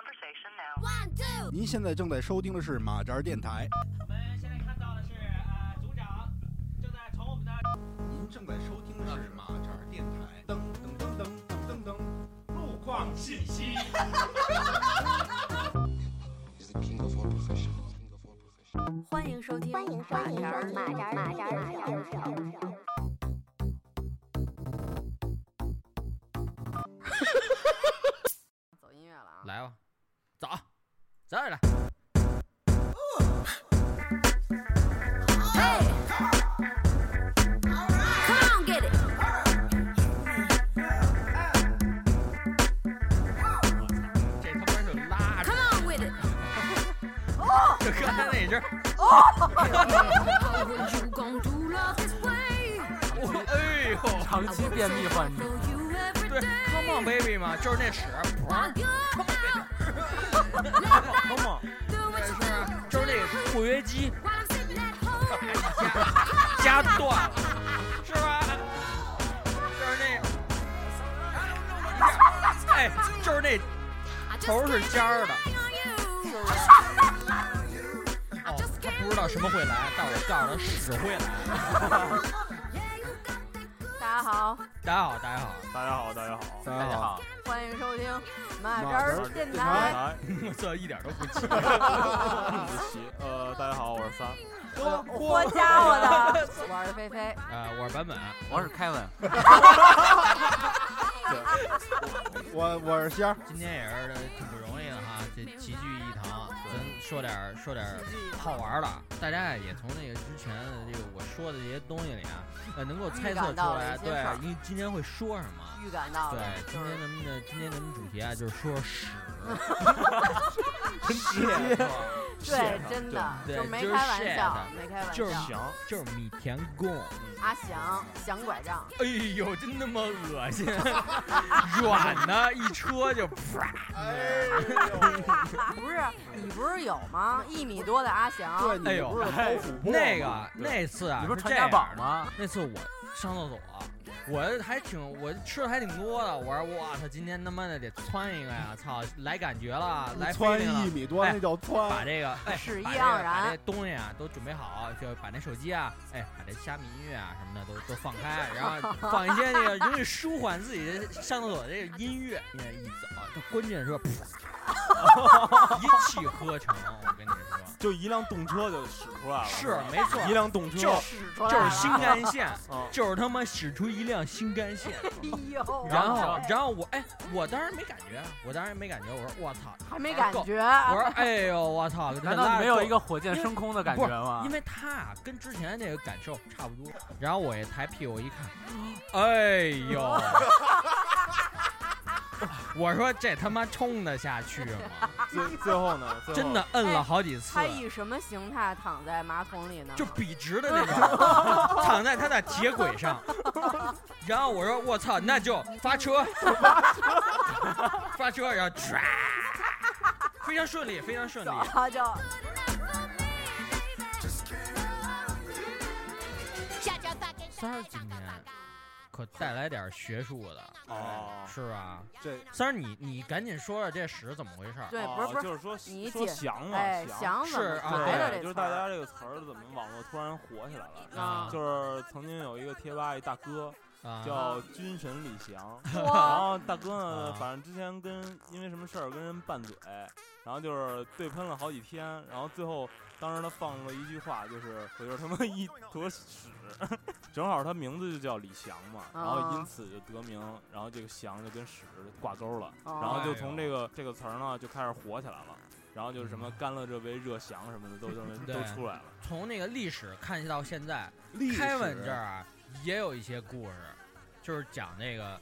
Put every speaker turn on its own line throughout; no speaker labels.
conversation now.
您现在正在收听的是马扎电台。
我们现在看到的是呃组长正在从我们的
您正在收听的是马扎电台。噔噔噔噔噔噔噔，路况信息。
欢迎收听，欢迎收听马扎马扎马扎走
这儿来。告诉他屎会来。
大家好，
大家好，大家好，
大家好，大家好，
大家好，
欢迎收听马
马
扎儿
扎儿
电
电
台。
来，
我操，一点都不气。
对 不起，呃，大家好，我是三，
嚯家伙的，我是菲菲。
啊，我是版本，
我是凯文，
我我是仙儿。
今天也是挺不容易的哈，这齐聚一堂，咱说点儿说点儿好玩儿的，大家也从那个之前的这个我说的这些东西里啊，呃，能够猜测出来，对因为今天会说什么。
预感到
对，，今天咱们的今天咱们主题啊，就是说屎，
真直接。
对，真的
对
就没开玩笑，没开玩笑
就是
翔。
就是米田共。
阿翔翔拐杖，
哎呦，真他妈恶心，软的，一戳就啪。
哎呦 不是你不是有吗？一米多的阿翔，
对，
哎呦那个那次啊，
你不是
是这样
传家宝？吗？
那次我上厕所，我还挺我吃的还挺多的。我说我操，今天他妈的得窜一个呀！操，来感觉了，来
窜
飞了
一米多，
哎
那叫
把。这个哎，
屎意
把这个
盎然
把这东西啊都准备好，就把那手机啊，哎，把这虾米音乐啊什么的都都放开，然后 放一些那个容易舒缓自己的上厕所的这个音乐，音乐一走，就关键是啪，一气呵成。我跟你说，
就一辆动车就使出来了，
是没错，
一辆动车，
就
使出来了
就是新干线，
嗯，
就是他妈使出一辆新干线。
哎呦，
然后，然后我哎，我当时没感觉，我当时没感觉，我说我操，
还没感觉，
我说哎呦我操，
难道没有一个火箭升空的感觉吗
因？为他啊跟之前那个感受差不多。然后我一抬屁股一看，哎呦，我说这他妈冲得下去吗？
最最后呢，最后
真的摁了好几次
他，以什么形态躺在马桶里呢？
就笔直的那种，躺在他的铁轨上。然后我说我操，那就发车，发车，然后唰，非常顺利，非常顺利。
他就
三儿今天可带来点学术的，
哦，
是吧？
这
三儿，你你赶紧说说这屎怎么回事儿？
对，
哦
不是不是，
就是说说
你解
翔嘛，
哎，
翔。
想怎么
是啊
来的
对，就是大家这个词儿怎么网络突然火起来了？
啊
就是曾经有一个贴吧一大哥
啊，
叫军神李翔，然，后大哥呢
啊，
反正之前跟因为什么事儿跟人拌嘴，然后就是对喷了好几天，然后最后当时他放了一句话，就是我就是他妈一坨屎，正好他名字就叫李翔嘛，然后因此就得名，然后这个翔就跟屎挂钩了，
哦
然后就从这个这个词儿呢就开始火起来了。然后就是什么干了这杯热翔什么的都 都
对
都出来了，
从那个历史看到现在，
历史
凯文这儿啊也有一些故事，就是讲那个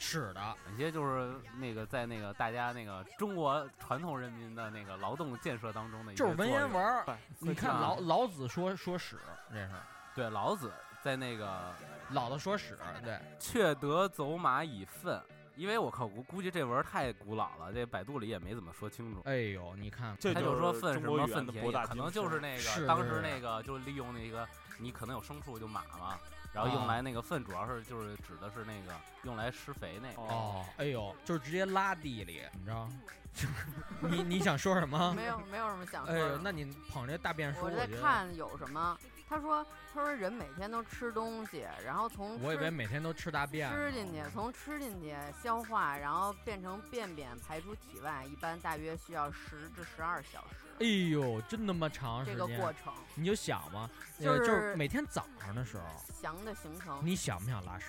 屎的。
有些就是那个在那个大家那个中国传统人民的那个劳动建设当中的一
就是文言文你看
啊
老老子说说屎，这是
对老子在那个
老子说屎，对，
却得走马以粪，因为我靠，我估计这文太古老了，这百度里也没怎么说清楚。
哎呦，你看，
这
他就说粪什么粪田可能就是那
是
个当时那个就利用那个你可能有牲畜就马嘛，然后
啊
用来那个粪主要是就是指的是那个用来施肥那个。
哦，哎呦，就是直接拉地里，你知道？你你想说什么？
没有没有什么想说
哎呦，
的。
那你捧这大便说，
我在看有什么，他说他说人每天都吃东西，然后从
我以为每天都吃大便。
吃进去，从吃进去消化，然后变成便便排出体外，一般大约需要十至十二小时。
哎呦，真他妈长时
这
间！
个过程
你就想嘛，呃
就
就是是每天早上的时候，
翔的形成，
你想不想拉屎？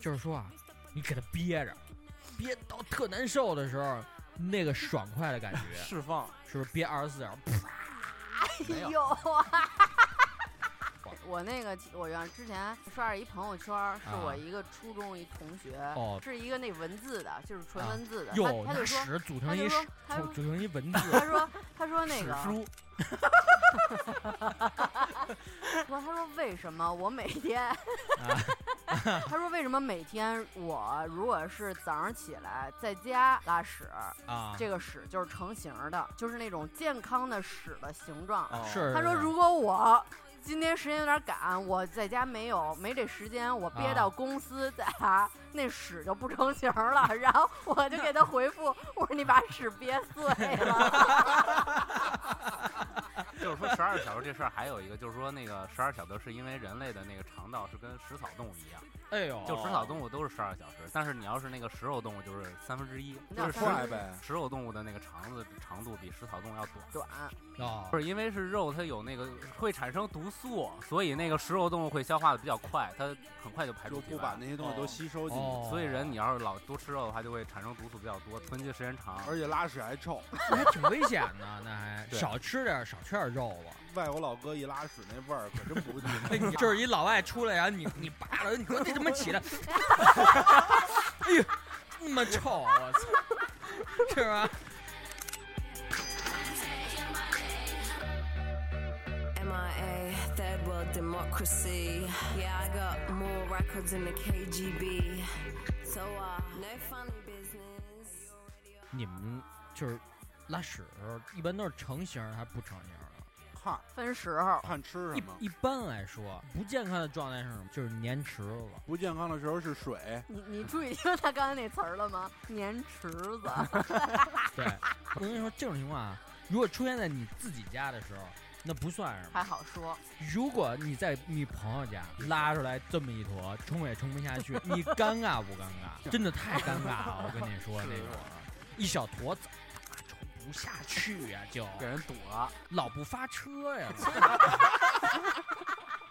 就是说啊，你给他憋着，憋到特难受的时候，那个爽快的感觉，
释放，
是不是憋二十四小时？
哎呦啊！我那个，我原之前刷着一朋友圈，是我
啊
一个初中一同学，
哦
是一个那文字的，就是纯
啊
文字的。他他就说，
屎组成一
他就说
史
他说
组组成一文 字
他说他说那个，
史书，
说他说为什么我每天，
啊
他说为什么每天我如果是早上起来在家拉屎，
啊，
这个屎就是成型儿的，就是那种健康的屎的形状。
哦
是
他说如果我今天时间有点赶，我在家没有没这时间，我憋到
啊
公司再拉，那屎就不成形了。然后我就给他回复，我说你把屎憋碎了。
就是说十二小时这事儿还有一个，就是说那个十二小时是因为人类的那个肠道是跟食草动物一样，
哎呦，
就食草动物都是十二小时，但是你要是那个食肉动物就是三分之一，就是食
快呗。
食肉动物的那个肠子长度比食草动物要短。
短，
哦
不是因为是肉，它有那个会产生毒素，所以那个食肉动物会消化的比较快，它很快就排出体外
不把那些东西都吸收
哦，
所以人你要是老多吃肉的话，就会产生毒素比较多，囤积时间长。
而且拉屎还臭。
那还挺危险的，那还
对
少吃点儿少吃点儿肉吧。
外国老哥一拉屎那味儿可真不
哎，
近。
你就是一老外出来，然后你你扒了，你说你怎么起来，哎呦，那么臭，我操，是吧
？MIA, third world democracy. Yeah, I got more records in the KGB. So, uh, no funny business.
你们就是拉屎的时候，一般都是成型还是不成型的？
看
分时候。
看吃什么，
一一般来说，不健康的状态是什么？就是粘池子。
不健康的时候是水，
你你注意听他刚才那词儿了吗？粘池子。
对，我跟你说，这种情况啊，如果出现在你自己家的时候，那不算什么。
还好说，
如果你在你朋友家拉出来这么一坨，冲也冲不下去，你尴尬不尴尬？真的太尴尬了，我跟你说 那种，一小坨怎么冲不下去呀、就
给人堵了，
老不发车呀。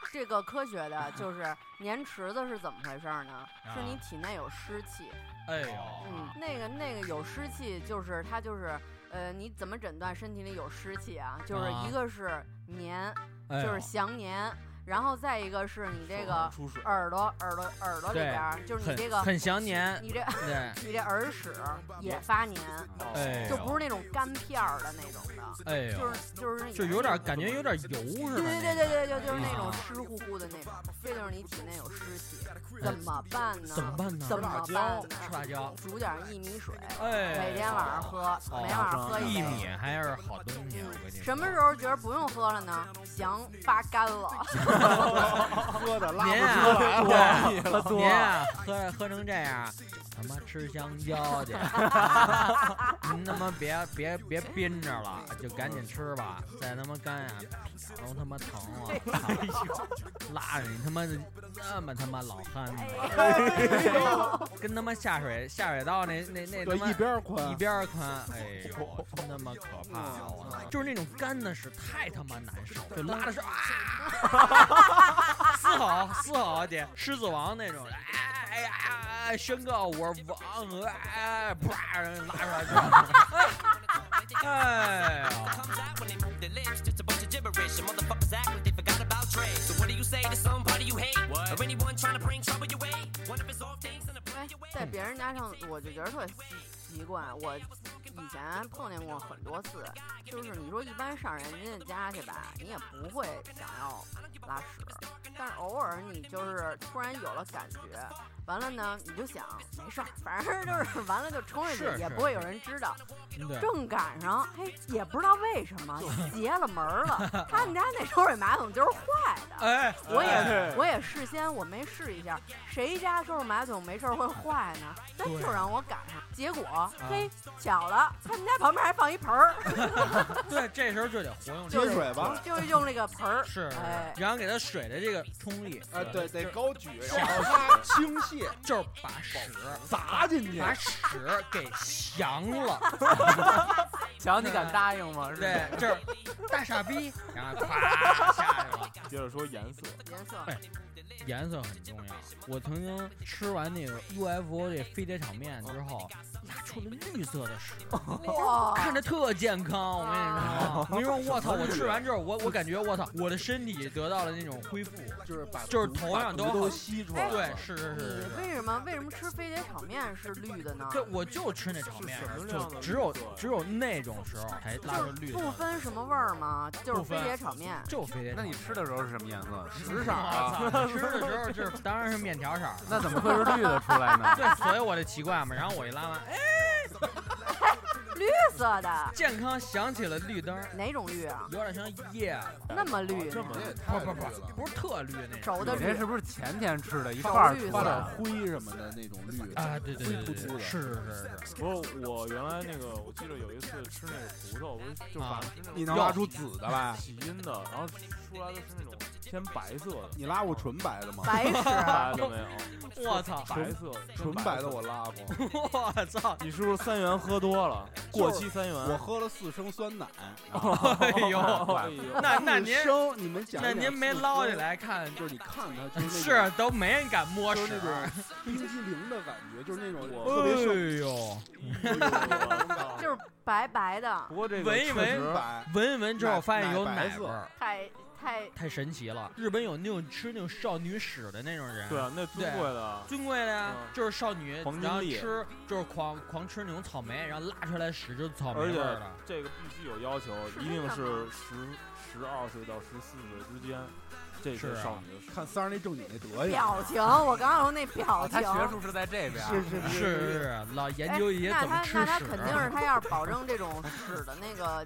这个科学的就是粘池子是怎么回事儿呢？是你
啊
体内有湿气。
哎呦，
嗯，那个那个有湿气，就是它就是呃，你怎么诊断身体里有湿气啊？就是
啊
一个是黏，
哎呦
就是详黏，然后再一个是你这个
出水。
耳朵耳朵耳朵里边儿，就是你这个
很详黏，
你这
对，
你这耳屎也发黏，
哎，
就不是那种干片儿的那种的，
哎，
就是就是
就有点感觉有点油
对
似的。
对对对对，就就是那种
啊
湿乎乎的那种，这就是你体内有湿气，怎么办呢？
怎么办呢？
怎么
吃
办
吃？辣椒，
煮点薏米水，
哎，
每天晚上喝，
哦
每天晚上喝一杯。
薏米还是好东西，我跟你说。
什么时候觉得不用喝了呢？翔发干了，
喝的拉不
您啊
出来了。
对
喝多
您啊，喝喝成这样，他妈吃香蕉去！您他妈别别别憋着了，就赶紧吃吧，再他妈干呀，屁眼都他妈疼了，拉着你他妈的那么他妈老汉子，跟他妈下水下水道那那那他，妈
一边宽
一，边宽，哎呦，真他妈可怕！我，就是那种干的屎太他妈难受，就拉的是啊，四号，四号的狮子王那种，哎哎呀，宣告我王，啪拉出来。
在别人家上，我就觉得说。习惯。我以前碰见过很多次，就是你说一般上人家的家去吧，你也不会想要拉屎，但是偶尔你就是突然有了感觉，完了呢，你就想没事儿，反正就是 完了就冲下去，也不会有人知道。正赶上，嘿，也不知道为什么邪了门儿了。他们家那抽水马桶就是坏的。
哎，
我也
哎
我也事先我没试一下，谁家抽水马桶没事儿会坏呢？但
对
就让我赶上，结果嘿，巧了，他们家旁边还放一盆儿，
对，这时候就得活用这个
接水吧，
就是用那个盆儿，
是，
哎，
然后给它水的这个冲力，
哎，对，得高举，然后它倾泻
就是把屎
砸进去，
把屎给降了，
瞧你敢答应吗？
对，就是大傻逼，然后咵下去了。
接着说颜色，
颜色
哎颜色很重要。我曾经吃完那个 UFO 这飞碟炒面之后，拉出了绿色的屎，
哇，
看着特健康。我跟你说，我跟你说，我操！我吃完之后，我我感觉我操，我的身体得到了那种恢复。
就是把
就是
毒
头上都
都吸出来，
对，是是是。
为什么为什么吃飞碟炒面是绿的呢？
对我就吃那炒面就只有只有那种时候才拉出绿
的
不，
分什么味儿吗？就是飞碟炒面。
就飞碟。
那你吃的时候是什么颜色？
十色啊，
吃的时候就是当然是面条色。
那怎么会是绿的出来呢？
对，所以我就奇怪嘛。然后我一拉完，哎，
绿色的，
健康想起了绿灯，
哪种绿啊？
有点像叶子，
那么绿
这么？
绿
不不
了，
不是特绿那种。
熟的绿
你这是。不是前天吃的一
手
块儿
绿
发点
的？
灰什么的那种绿
啊，对对对对对，
灰突突的，
是是是是。
不是我原来那个，我记得有一次吃那个葡萄，我就
啊
反正是那
你
种
能拉出紫的来？
起因的，然后出来的是那种偏白色的，
你拉过纯白的吗？
白屎，
白的没有，
我操！
白色
纯白的我拉过，
我操！
你是不是三元喝多了？过期三元。
我喝了四升酸奶，
哎呦，
哎呦，
那那您
四升你们讲讲
那您没捞起，来看，
就是你看它就是
是都没人敢摸屎
就是。那种冰激凌的感觉，就是那种
我
特别受
哎呦，
就是白白的，
不过这个
闻一闻闻一闻之后发现有
奶
味儿，
太太
太神奇了。日本有那种吃那种少女屎的那种人，
对啊，那尊贵的，
尊贵的呀，
嗯
就是少女
黄，金
然后
粒
吃就是狂狂吃那种草莓，然后拉出来屎就是草莓
而且
味儿的。
这个必须有要求，
是
一定是十十二岁到十四岁之间，这
是啊
少女
看三儿那正经那德行，
表情。我刚刚说那表
他
情，
学术是在这边。
是是
是是是，老研
哎
究一些
那
怎么吃
他那他。肯定是他要是保证这种屎的那个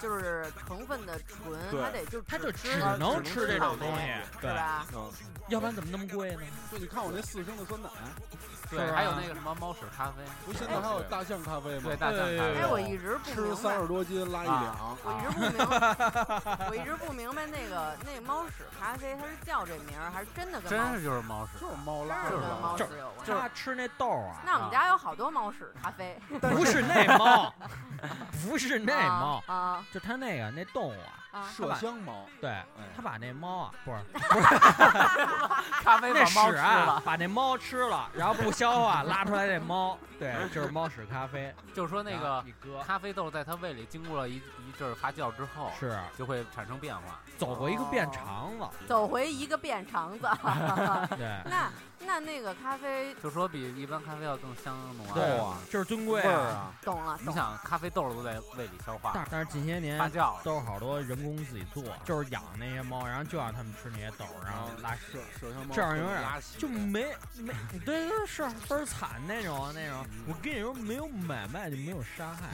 就是成分的纯，它得就
它就
只
能吃这种东西，对，
是吧？
嗯，
要不然怎么那么贵呢？
就你看我那四升的酸奶，
对，还有那个什么猫屎咖啡，
不是现在还有大象咖啡吗？
对，大象咖
哎
啡。
哎，我一直不明
吃三十，多斤拉一
啊
两，
我一直不明白，我一直不明白那个那个猫屎咖啡，它是叫这名儿，还是真的跟猫
真是就是猫屎。
就是猫拉
真是跟
的。
猫屎有关？
他吃那豆啊，
那我们家有好多猫屎咖啡，
不是那猫，不是那猫，就它那个那动物啊，
啊！
麝香猫，
对
哎
他把那猫啊，不是不 是
咖啡
那
把猫吃
屎啊
了，，
把那猫吃了，然后不消化，拉出来那猫，对，就是猫屎咖啡。
就是说那
然
个
后一搁
咖啡豆在它胃里经过了一一阵儿发酵之后，
是
就会产生变化。
走过一个变肠子，
走回一个变肠子，
对
那那那个咖啡
就说比一般咖啡要更香浓啊。
对
啊，
就是尊贵
味儿啊，
懂了，懂了。
你想，咖啡豆都在胃里消化
但但是近些年
发酵了，
都是好多人工自己做，就是养那些猫，然后就让它们吃那些豆，然后拉屎，
麝麝香猫
这样有点就没没，对对是倍儿惨那种那种。我跟你说，没有买卖就没有杀害。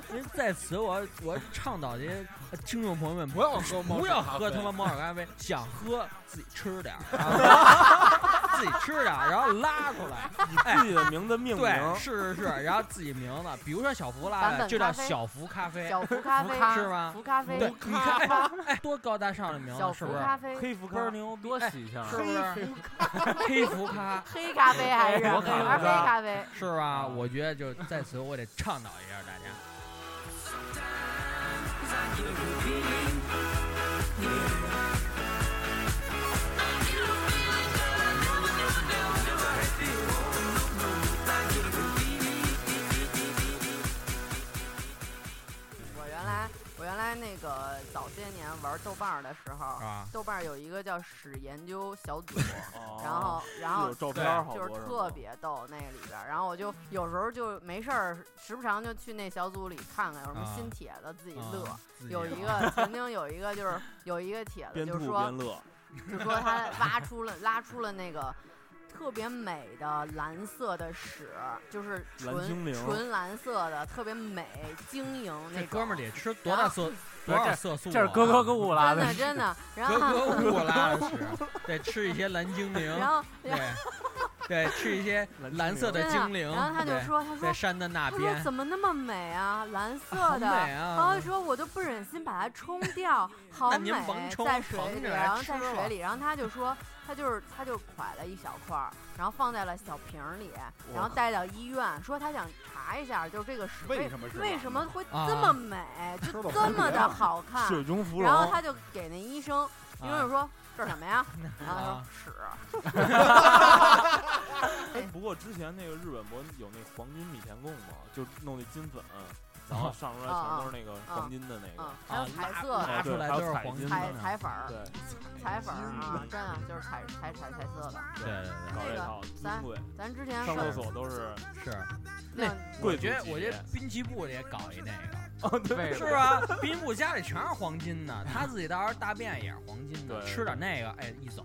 因为在此我我倡导这些呃听众朋友们
不要喝猫
不要喝他妈猫屎咖啡，想喝自己吃点儿，自己吃点儿，然后拉出来。以
自己的名字命名，
对，是是是，然后自己名字，比如说小福拉的就叫
本咖啡
小福咖啡，
小福咖啡
是吗？
福咖啡，
对，你看，哎，哎多高大上的名
小
字，是不是？
福咖啡，
黑福咖，
倍儿牛逼，
多
哎
喜庆啊！
是不是？黑福咖
黑咖啡还是
我
还是黑咖啡？
是吧？我觉得就在此，我得倡导一下大家。
我来那个早些年玩豆瓣儿的时候，
啊，
豆瓣儿有一个叫史研究小组，
哦。
然后然后
照片儿好多
就是特别逗那个里边，然后我就有时候就没事儿，时不常就去那小组里看看有什么
啊。
新帖子，自己
啊
乐。有一个曾经有一个就是有一个帖子，就是说就说他挖出了拉出了那个特别美的蓝色的屎，就是
蓝精灵。
纯纯蓝色的，特别美晶莹那
这
种。
哥们儿得吃多大色 多少色素啊？
这是格格乌拉的
真的真的，然
格
后
格乌拉的屎，得吃一些蓝精灵，
然后
对。对，吃一些蓝色的精灵，
然后他就说他说
在山的那
他说
边，
怎么那么美啊，蓝色
好
的。
美啊。
然后说我都不忍心把它冲掉，好美
您甭，冲
在水里，
捧着来
然后在水里，然后他就说他就是他就蒯了一小块儿，然后放在了小瓶儿里，然后带到医院，说他想查一下，就是这个屎
为什么
为什么会
啊
这么美，就这么的好看。
水中芙蓉。
然后他就给那医生，医生就说 这是什么呀？然后他说
啊
屎。
哎，不过之前那个日本不有那黄金米田共吗？就弄那金粉，然后上出来全都是那个黄金的那个
嗯，，还有彩色的
拉出来都是黄金
的
彩
的，
彩粉儿，
对
彩粉儿啊，真的就是彩彩彩彩色的。
对对对
搞这
那个
套金
咱
贵，
咱之前
上厕
说
所都是
是。
那
贵族
我觉得，
级
我觉得
别
滨崎步也搞一那个，
哦，对，
为
是吧？滨崎步家里全是黄金的，他自己到时候大便也是黄金的，
对
吃点那个，哎，一走。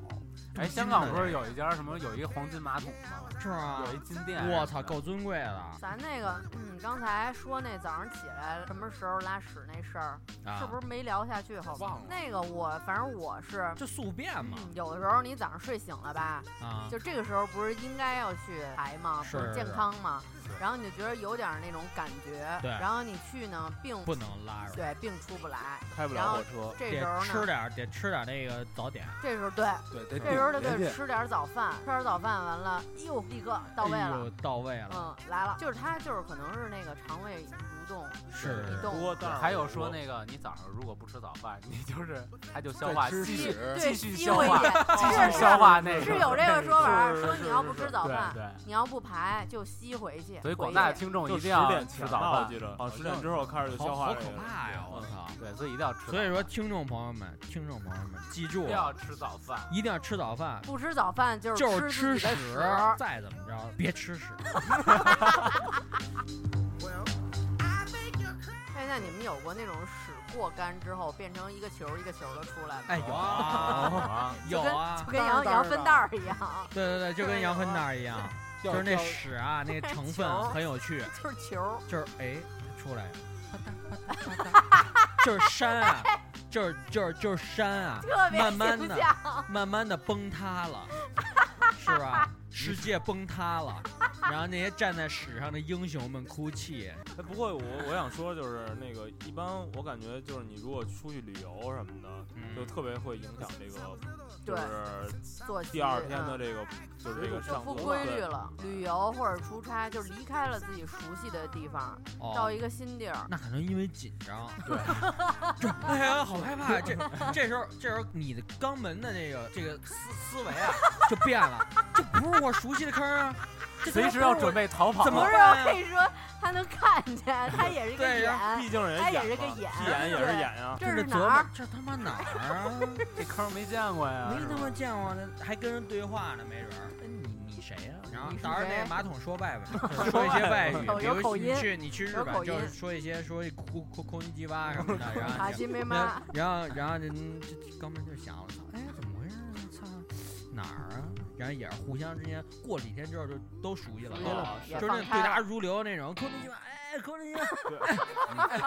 哎，香港不是有一家什么有一个黄金马桶吗？
是吗
有？一金店。
我操，够尊贵的
咱那个，嗯，刚才说那早上起来什么时候拉屎那事儿，
啊！
是不是没聊下去？后
忘了
那个我，反正我是，
就宿便嘛
嗯，有的时候你早上睡醒了吧，
啊，
就这个时候不是应该要去排吗？
是
不是健康吗？然后你就觉得有点那种感觉，
对
然后你去呢，并
不能拉着，
对，并出不来。
开不
然后
了火车。
这时候
得吃
呢，
点儿，得吃点儿那个早点。
这时候对，
对，得
这时候就得吃点早饭，吃点早饭完了，哟，立刻到位了
到位了，
嗯，来了，就是他就是可能是那个肠胃蠕动
是
移动
不，过
还有说那个，你早上如果不吃早饭，你就是 它就消化继续继续
吸回
消化
去，
继续
是
消化那个。
是有这个说法，说你要不吃早饭，你要不排就吸回去。
所以广大的听众一定要
点，
吃早饭
我记得啊，十点之后开始就消
化好可。怕呀！我操！
对，所以一定要吃。
所以说，听众朋友们，听众朋友们，记住
一定，要吃早饭。
一定要吃早饭，
不吃早饭就是
就是
吃
吃屎再怎么着别吃屎。
哎，那你们有过那种屎过干之后变成一个球一个球的出来吗？
哎，有啊，
啊，
有啊
就，跟羊羊粪蛋儿一样，
对对对，就跟羊粪蛋儿一样，就是那屎啊，那个成分很有趣，
就是球。
就是哎出来，就是山啊，就是就是就是山啊，
特别
慢慢的，慢慢的崩塌了，是吧？世界崩塌了，然后那些站在史上的英雄们哭泣。
哎，不过我我想说，就是那个一般我感觉就是你如果出去旅游什么的，就
嗯，
特别会影响这个，就是
作息
第二天的
嗯
这个就是这个
就
上
不规律了。旅游或者出差，就是离开了自己熟悉的地方，到
哦，
一个新地儿，
那可能因为紧张，对，就哎呀，好害怕。这这时候这时候你的肛门的那个这个思思维啊就变了，这不是我熟悉的坑啊，这
随时要准备逃跑。
怎么
不是
办啊
我跟你说，他能看见，他也是一个
对呀
眼，
毕竟人
他
家，
也是个眼
屁眼也是
对
眼呀。
这是哪儿？
这他妈哪儿啊？
这坑没见过呀？
没他妈见过呢，还跟人对话呢，没准你你谁呀、然后
你是
到时候那马桶说外边，就是说一些外语，
有
比如
有口音
你去你去日本，
有口音
就是说一些说一空空空音鸡巴什么的，然后然
妈，
然后然后这这这肛门就想了，操，哎，怎么回事啊？操，哪儿啊？然后也是互相之间过几天之后就都熟悉了，都就是那对答如流那种，空音鸡巴，哎，空音鸡巴，
对
哎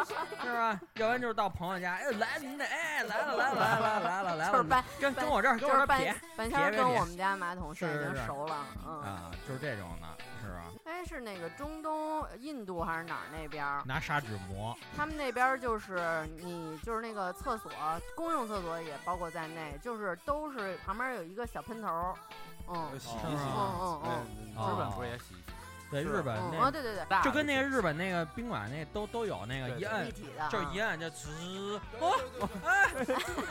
是吧？要不然就是到朋友家，哎，来您的，哎，来了来了来了来了来了，
就是搬
跟跟我这儿跟
就是半
我这儿撇。
半仙儿
别别
跟我们家马桶现在已
是是是
经熟了，嗯。
啊，就是这种的，是吧？
哎，是那个中东、印度还是哪儿那边儿？
拿砂纸磨，
他们那边儿就是你就是那个厕所，公用厕所也包括在内，就是都是旁边有一个小喷头儿，嗯
洗
是吗
一洗，
嗯嗯嗯
哎
日本不是也洗一洗？
对日本
对对对，
就跟那个日本那个宾馆那都都有那个一摁
立体的，
就是一
嗯
摁就呲，哦，哎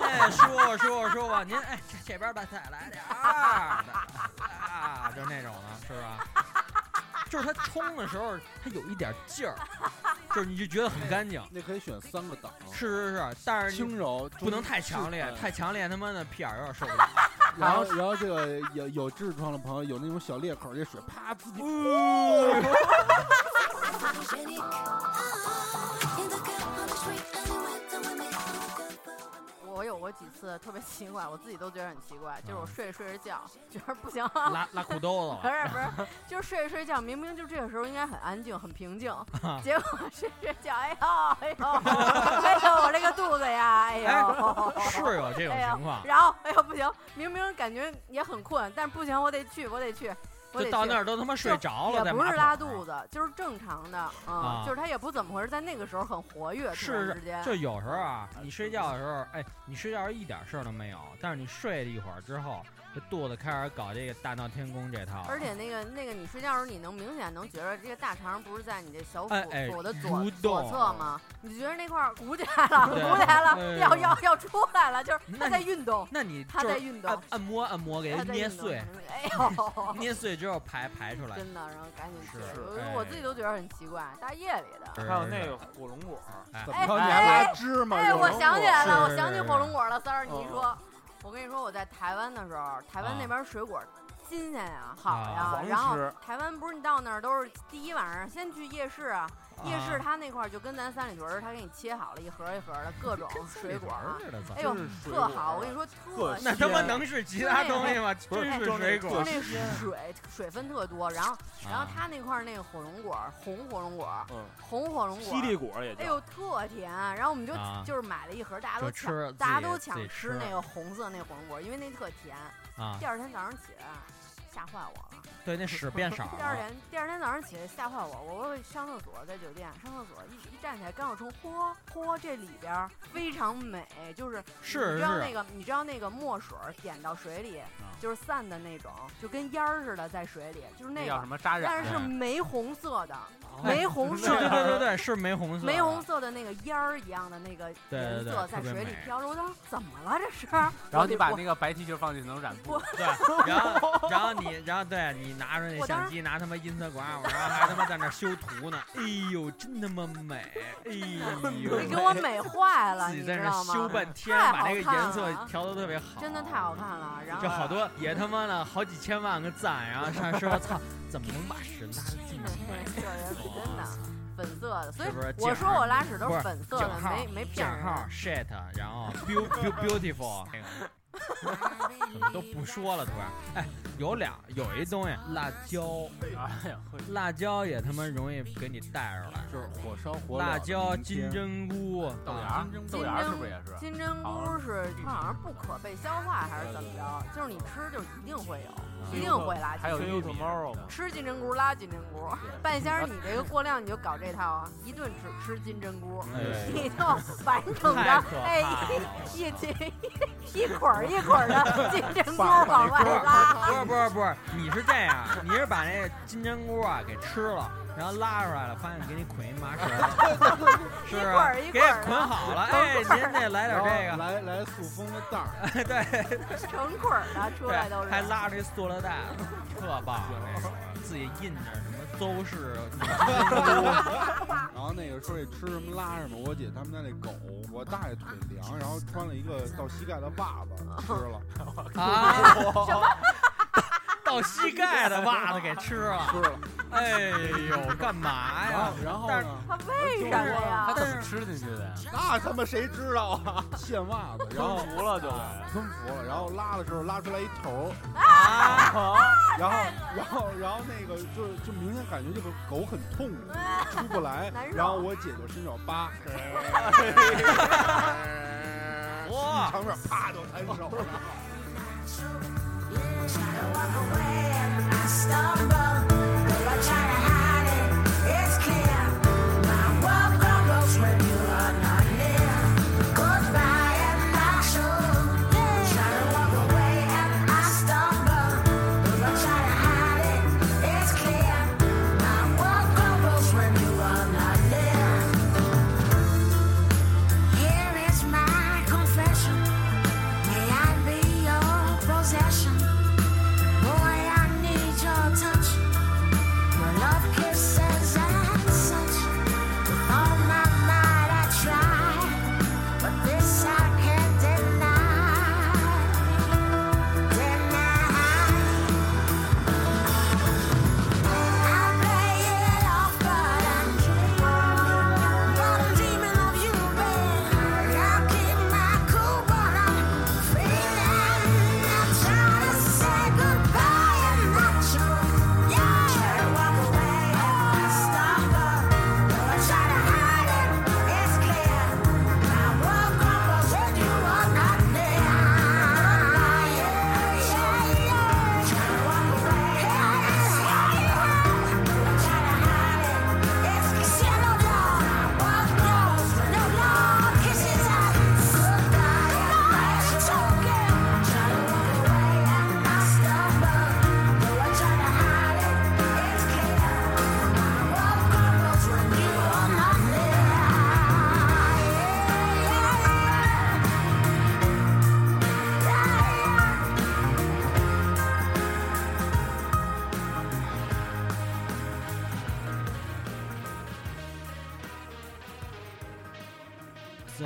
哎，舒服舒服舒服，您哎这这边吧再来点儿啊，就是那种的，是吧？就是它冲的时候，它有一点劲儿，就是你就觉得很干净。
那可以选三个档，
是是是，但是
轻柔
不能太强烈，太强烈他妈的屁眼儿有点受不了。
然后然后这个有有痔疮的朋友有那种小裂口，这水啪自己，
特别奇怪，我自己都觉得很奇怪，就是我睡着睡着觉，觉得不行，
拉拉裤兜子
不，是不是，就是睡着睡觉，明明就这个时候应该很安静、很平静，结果睡着觉，哎呦哎呦哎呦，我这个肚子呀，哎呦，
是有这种情况。
然后哎呦不行，明明感觉也很困，但是不行，我得去，我得去，我
就到那儿都他妈睡着了，
也不是拉肚子，就是正常的，嗯，
啊
就是他也不怎么回事，在那个时候很活跃，
是
是
就有时候啊，你睡觉的时候，哎，你睡觉时候一点事儿都没有，但是你睡了一会儿之后，这肚子开始搞这个大闹天宫这套了，
而且那个那个，你睡觉的时候，你能明显能觉得这个大肠不是在你这小腹
哎哎
的左
蠕
左侧吗？你就觉得那块儿鼓起来了，鼓起来了，
哎
要要要出来了，就是它在运动，
那你它
在运动
按按摩按摩给它捏碎，
哎呦，
捏碎之后排排出来。
真的，然后赶紧吃
是，
我我自己都觉得很奇怪，大夜里的。
还有那个火龙果，
哎
怎
哎
么着你还
哎
拉芝麻
哎，我？想起来了，我想起火龙果了。三儿，你一
嗯
说，我跟你说，我在台湾的时候，台湾
啊
那边水果新鲜呀，好
啊
呀。
狂
然后台湾不是你到那儿都是第一晚上先去夜市啊，夜市
啊
它那块儿就跟咱三里屯儿，它给你切好了一盒一盒的各种水果啊，
似的，
哎呦特好。我跟你说，
特
特
那他妈
鲜
能是其他东西吗？
不是
真是
就是
水果
就那水水分特多，然后然后
啊
它那块儿那个火龙果，红火龙果，
嗯，
红火龙果儿，
犀利果也。
哎呦，特甜！然后我们就、
啊
就是买了一盒，大家都
吃
抢，大家都抢吃
吃
那个红色那火龙果，因为那特甜。
啊
第，二天早上起来，吓坏我了。
对，那屎变 色
第二。天第二天早上起来吓坏我，我我上厕所在酒店上厕所一一站起来刚要冲，嚯嚯，这里边儿非常美，就是
是是
你知道那个你知道那个墨水儿点到水里，就是散的那种，就跟烟儿似的在水里，就是那个
叫什，么扎染？
但是是玫红色的，
哎
玫红色的。
对对对，是玫红色，
玫红色的那个烟儿一样的那个
对对
颜色在水里飘着，我当时怎么了这是？
然后你把那个白 T 恤放进去能染布。
对，然后然后你 然后对你拿着那相机，拿他妈音色管，然后还他妈在那修图呢。哎呦，真他妈美！哎呦，
你给我美坏了，你
自己在那？修半天，把那个颜色调的特别好，
真的太好看了。然后
就好多也他妈的好几千万个赞，然后上说操，怎么能把屎拉的这么美？
这人真的粉色的，所以我说我拉屎都
是
粉色的，没没骗人。
号 shit，然后 beau beau beautiful，都不说了，突然，哎，有俩有一东西，辣椒，
哎呀，
辣椒也他妈容易给你带出来，
就是火烧火燎
辣椒、金针菇、
豆芽，豆芽是不是也是？
金针菇是它好像不可被消化还是怎么着？就是你吃就一定会有，一定会拉
还有
金针菇
玉米
吃金针菇拉金针菇，半仙儿你这个过量你就搞这套啊，一顿只吃金针菇，
哎
你就完整的哎
一
一一一捆儿一捆儿的金针菇往外拉，
不是不是不是，你是这样，你是把那个金针菇啊给吃了，然后拉出来了，发现给你捆一麻绳儿，是不
一捆儿
是？
一捆儿
给捆好了，哎，您得来点这个，
来来塑封的袋儿，
对
成捆儿的出来都，是。
还拉着一塑料袋，特棒那种，自己印着什么邹氏，
然后那个说这吃什么拉什么，我姐他们家那狗，我大爷腿凉，然后穿了一个到膝盖的袜子吃了，
啊，到膝盖的袜子给吃了，
吃了，
哎呦，干嘛呀
然后？呢，
他为什么呀
他？怎么吃进去的呀？
那他妈谁知道啊？线袜子，然后
吞服了就给。
吞服了，然后拉的时候拉出来一头，
啊，
然后然后然后那个就就明显感觉这个狗很痛苦，出不来然后我姐就伸手扒，
哇，
场面啪就弹手了。
I'm to walk away, I stumble.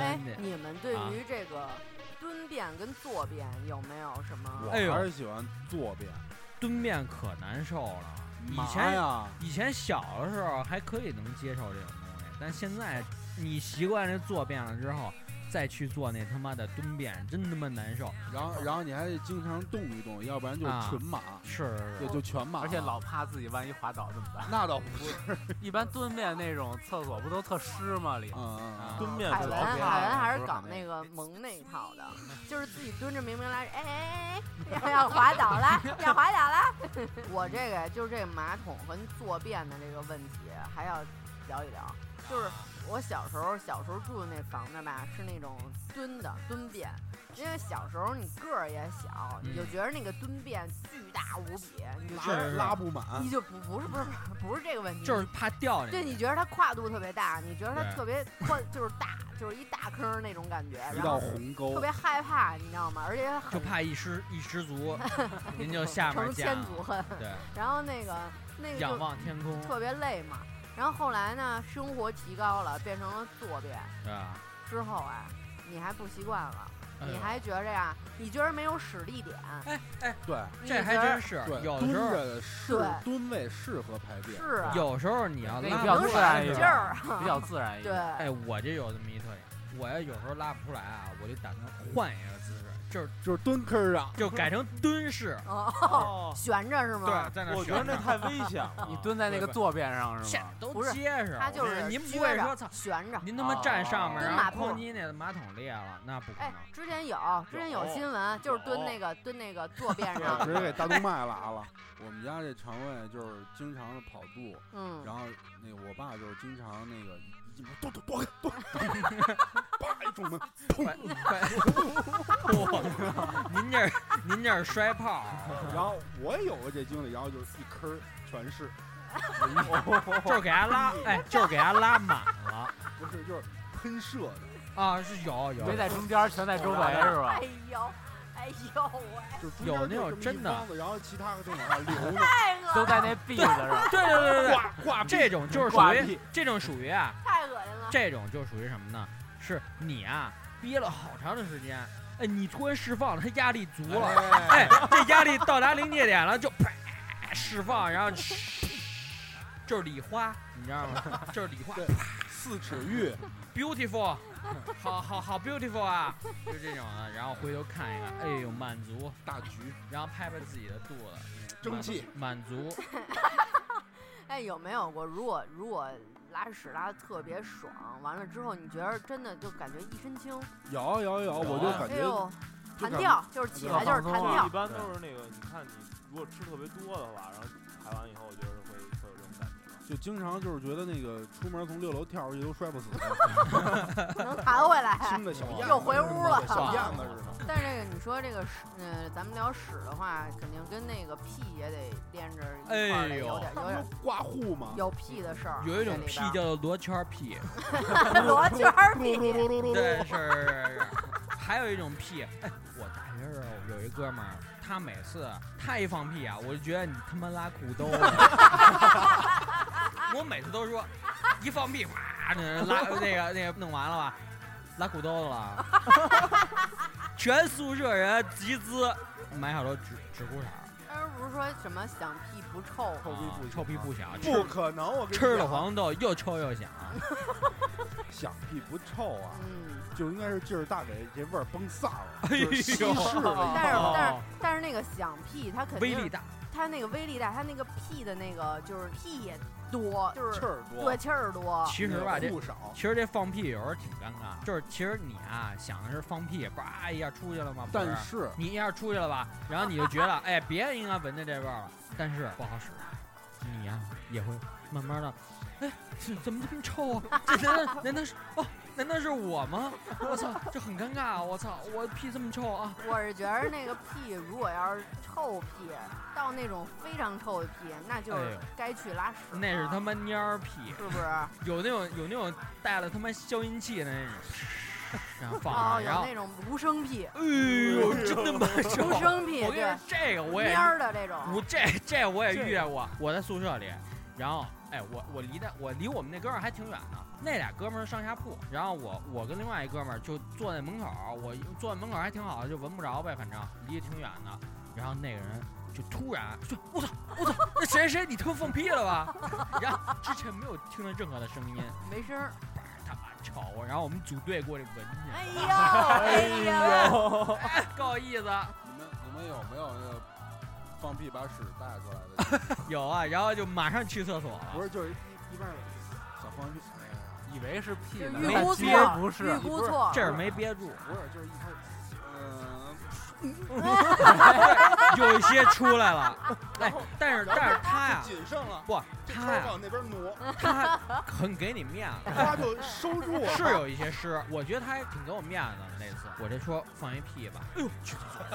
哎
酸的，。
你们对
啊
于这个蹲便跟坐便有没有什么？
我
哎
还是喜欢坐便。
蹲便可难受了。以前
呀，
以前小的时候还可以能接受这种东西，但现在你习惯这坐便了之后，再去做那他妈的蹲便，真他妈难受。
然后然后你还得经常动一动，要不然就纯马，
是
对，就全马。
而且老怕自己万一滑倒怎么办？
那倒不是，
一般蹲便那种厕所不都特湿吗？里
嗯嗯
啊
蹲便
海文
是老便
海文还是搞那个萌那一套的，就是自己蹲着明明来，哎哎哎，要滑倒了，要滑倒了。我这个就是这个马桶和坐便的这个问题，还要聊一聊。就是我小时候小时候住的那房子吧，是那种蹲的蹲便，因为小时候你个儿也小，你就
嗯
觉得那个蹲便巨大无比，你就觉
拉
得
是
拉不满。
你就不不是不是不是这个问题，
就是怕掉进
对，
去。
你觉得它跨度特别大，你觉得它
对
特别宽，就是大，就是一大坑儿那种感觉，
一道
然后
鸿沟
特，别害怕，你知道吗？而且很
就怕一失一失足，您就下面
成。千足恨。
对，
然后那个那个
仰
就
望天空，
特别累嘛。然后后来呢，生活提高了，变成了坐便
对吧？
之后啊，你还不习惯了，
哎呦
你还觉着呀，你觉着没有使力点，
哎哎，
对
这还真是
对，蹲
有的时候
着适
对
蹲位适合排便。
是啊，
有时候你要拉
那个比较
不出
自然一点
来的时候，
劲儿啊，
比较自然一
对
点。，
哎，我这有这么一特点，我要有时候拉不出来啊，我就打算换一个就是
就是蹲坑上，
就改成蹲式，
哦，
哦，
悬着是吗？
对，在那
我觉得那
悬着
太危险了。
你蹲在那个坐便上是吗？
不是
结实，
它就是
您不会说操，
悬着。
您他妈站上面，
蹲
然
马步
后哐叽那马桶裂了，那不可
哎
能。，
之前有，之前有新闻，就是蹲那个蹲那个坐便上，
直接给大动脉拉了。我们家这肠胃就是经常的跑肚，
嗯，
然后那个我爸就是经常那个一进门躲躲躲躲，啪一撞门，
快快！哇，您这儿您这儿摔炮啊，
然后我也有过这经历，然后就是一坑儿全是，
就是给他拉，哎，就是给他拉满了
不是就是喷射的，
啊，是有有
没在中间，全在周围是吧
哎？呦，哎呦喂，
就是
有那种真的。
然后其他的正往下流呢，
都在那篦子上。
对对对对对，
挂挂
这种就是属于这种属于啊，
太恶心了。
这种就属于什么呢？是你啊憋了好长的时间，哎，你突然释放了，他压力足了，哎，这压力到达临界点了，就啪释放，然后就是礼花，你知道吗？就是礼花
四尺玉
，，beautiful，好好好 beautiful 啊，就这种的，然后回头看一看，哎呦满足，
大局，
然后拍拍自己的肚子，
争气，
满足，
哎，有没有过？如果如果拉屎拉的特别爽，完了之后你觉得真的就感觉一身轻，
有有有，我就感觉
弹跳，就是起来就是弹跳
一。般都是那个，你看你如果吃特别多的话，然后排完以后，我觉得。
就经常就是觉得那个出门从六楼跳出去都摔不死，
能弹回来。
轻的小
又回屋了
小燕子似的。
但是这个你说这个屎，呃，咱们聊屎的话，肯定跟那个屁也得连着一块儿的，
哎呦
有点有点
刮户嘛，
有屁的事儿。
有一种屁叫做罗圈屁，
罗圈屁，
对，是是是。还有一种屁，哎，我大学时候有一哥们儿，他每次他一放屁啊，我就觉得你他妈拉裤兜了。我每次都说，一放屁，哇，那拉那个那个弄完了吧，拉裤兜子了。全宿舍人集资买好多纸纸裤衩儿，
当时不是说什么响屁不臭
臭屁不
啊臭屁不响，
不可能，我跟你
吃了黄豆又臭又响。
响屁不臭啊，
嗯，
就应该是劲儿大给这味儿崩散了，
哎呦
是稀释了
但是。但是但是那个响屁，它肯定
威力大，
它那个威力大，它那个屁的那个就是屁也多，就是
气儿多，
对气儿多。
其实吧，这
不少，
其实这放屁有时候挺尴尬，就是其实你啊想的是放屁，叭一下出去了吗？
但是
你一下出去了吧，然后你就觉得，哎，别人应该闻着这味儿了，但是不好使，你呀、也会慢慢的，哎，这怎么这么臭啊？这难道难道是哦？难道是我吗？我操，这很尴尬啊！我操，我屁这么臭啊！
我是觉得那个屁，如果要是臭屁，到那种非常臭的屁，那就是该去拉屎了。
那是他妈蔫儿屁，
是不是？
有那种有那种带了他妈消音器的那种，然后放
哦，
然后
有那种无声屁，
哎呦，真他妈 臭！
无声屁，对
我跟你说，，这个我也
蔫儿的这种。
我这这我也遇见过，我在宿舍里，然后哎，我我离的我离我们那哥们儿还挺远的，那俩哥们儿上下铺，然后我我跟另外一哥们儿就坐在门口，我坐在门口还挺好的，就闻不着呗，反正离得挺远的。然后那个人就突然说：“我操，我操，那谁谁谁你他妈放屁了吧？” 然后之前没有听到任何的声音，
没声儿。
他妈吵，然后我们组队过去闻去。
哎呦，哎呦，
哎不好意思，
你们你们有没有那个放屁把屎带出来的？
有啊，然后就马上去厕所了。
不是，就是一一般人想放屁，哎呀，
以为是屁呢，
预估错
憋不是
预，估错，
这儿没憋住，
不是，就是一开始，嗯，
有一些出来了。哎，但是但是他呀，
谨慎了，
不，
这
他呀，
往那边挪，
他很给你面子。
他就收住了。
是有一些湿，我觉得他还挺给我面子的那次。我这说放一屁吧，哎呦，去厕所，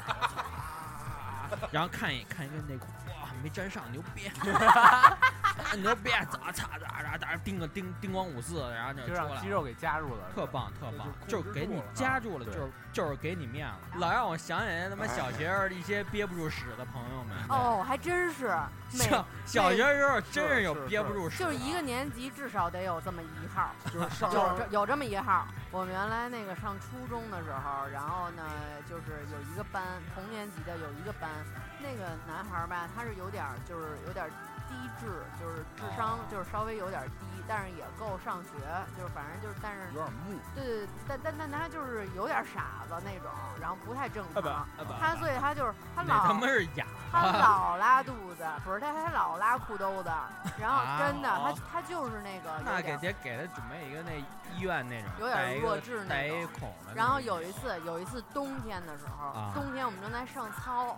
然后看一看一个内裤，哇，没粘上，牛逼，牛逼，咋咋咋咋咋，叮个叮叮光五四，然后就
就
出来了。
让肌肉给夹住了，
特棒特棒，
就
就是给你夹住了，
对
就是就是给你面子，老让我想起来他妈小学时候一些憋不住屎的朋友们。
哦，还真是，每
小小学时候真是有憋不住屎的，
就是一个年级至少得有这么一号，
就是上
有这有这么一号。我们原来那个上初中的时候，然后呢，就是有一个班，同年级的有一个班，那个男孩儿吧，他是有点儿就是有点儿低智，就是智商就是稍微有点儿低，但是也够上学，就是反正就是但是
有点木，
对对，但但但他就是有点傻子那种，然后不太正常。他所以他就是他老
妈是哑
他。老拉肚子，不是他他老拉裤兜子，然后
啊
真的他
哦
他就是那个
那给。得给他准备一个那医院那种，
有点弱智那种
孔的。
然后有一次有一次冬天的时候，
啊
冬天我们正在上操，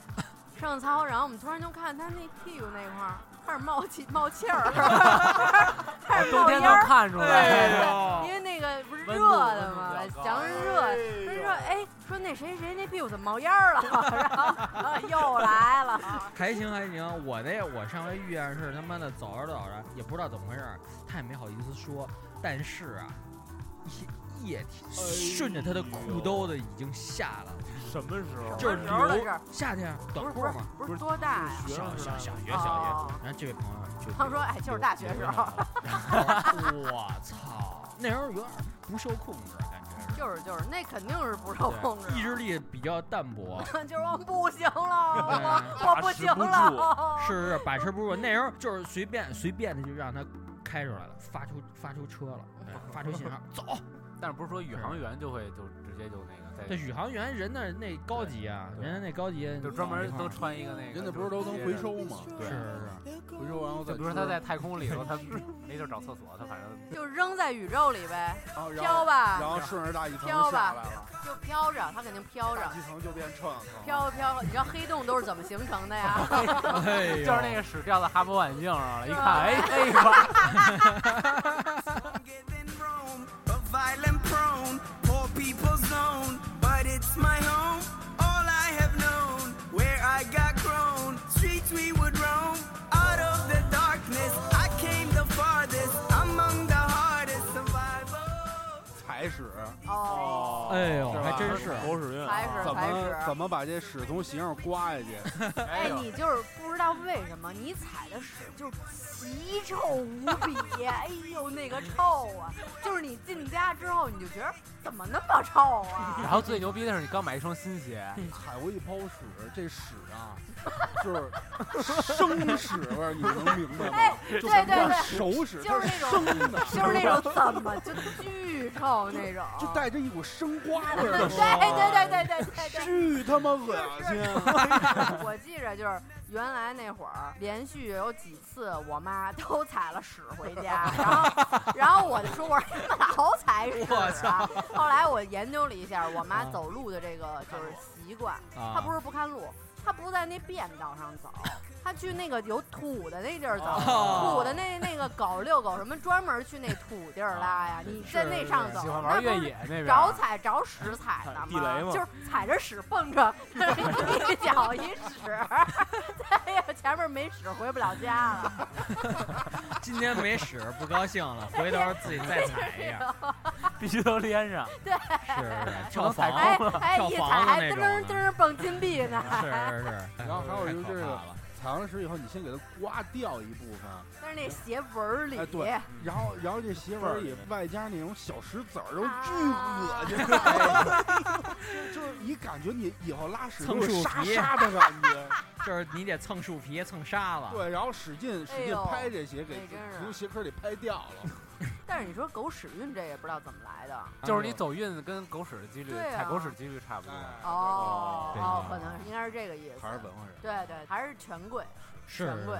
上操，然后我们突然就看他那屁股那块儿开始冒气冒气儿，开始冒烟儿。
看出
哎
来。
呦
因为那个不是热的
温度
嘛
比较，高
讲是热，他说哎，说那谁谁那屁股怎么冒烟儿了，然后又来了，
还行还行，我那我上回遇见是他妈的走着走着也不知道怎么回事，他也没好意思说，但是啊，一些液体顺着他的裤兜子已经下了，
什么时候？
就是
什么时候的
流夏天短裤嘛，
不是多大呀？
小小小学
哦
小学
哦，
然后这位朋友就
他说哎就是大学时候，
我操，那时候有点不受控制，感觉是。
就是就是那肯定是不受控制，
意志力比较淡薄，
就是我不行了，
对
我不行了，
是是把持不住。那时候就是随便随便的就让他开出来了，发出发出车了，发出信号走。
但是不是说宇航员就会就直接就那个在
这宇航员人那那高级啊，人家那高级
就专门都穿一个那个，
人家不是都能回收吗？
是是是，
回收完后再
就比如说他在太空里头，他没地儿找厕所，他反正
就扔在宇宙里呗，
然后
飘吧
然后顺着大气层
飘吧
下来了，
就飘着，它肯定飘着
大，气层就变臭氧层了。
飘飘。你知道黑洞都是怎么形成的呀？
哎呦
就是那个屎掉在哈勃望远镜上了，一看，哎，黑吧，
哎呦，还真是。
狗屎运
踩屎
怎么。怎么把这屎从鞋上刮下去？
哎，你就是不知道为什么你踩的屎就是奇臭无比，哎呦那个臭啊！就是你进家之后你就觉得怎么那么臭啊？
然后最牛逼的是你刚买一双新鞋，
踩过一泡屎，这屎啊，就是生屎味儿，你能明白吗？
哎，对对对，
熟屎，
就是那种
生的，
就是那种怎么就巨臭那种，
就带着一股生瓜味
对
儿的
对对对对对。
巨他妈恶心！
我记着就是原来那会儿，连续有几次我妈都踩了屎回家，然后然后我就说我说你们老踩屎啊。后来我研究了一下我妈走路的这个就是习惯，
啊
她不是不看路，她不在那便道上走。他去那个有土的那地儿走，
哦
土的那那个狗遛狗什么，专门去那土地儿拉呀。你在那上走，
喜欢
那不是
玩越野那边
找踩找屎 踩的
地雷嘛
就是踩着屎蹦着，一脚一屎，哎呀，前面没屎回不了家了。
今天没屎不高兴了，回头自己再踩一下。
必须都连上。
对，
是是，跳房
哎
子，
哎，
跳
一踩
房子那
还噔噔。噔蹦金币呢。
是是是。
然后还有一个这个
太可怕了
踩完了屎以后，你先给它刮掉一部分，
但是那鞋纹里，
哎对，然后然后这鞋纹里外加那种小石子儿，都
啊
巨恶心，就是你感觉你以后拉屎都是
蹭树皮
沙沙的感觉。
就是你得蹭树皮、蹭沙子。
对，然后使劲使劲拍这鞋，给从鞋壳里拍掉了。
但是你说狗屎运这也不知道怎么来的。
就是你走运跟狗屎的几率，
对啊
踩狗屎几率差不多。
对
哦哦，可能应该是这个意思。
还是文化人。
对对，还是权贵，
是
权贵。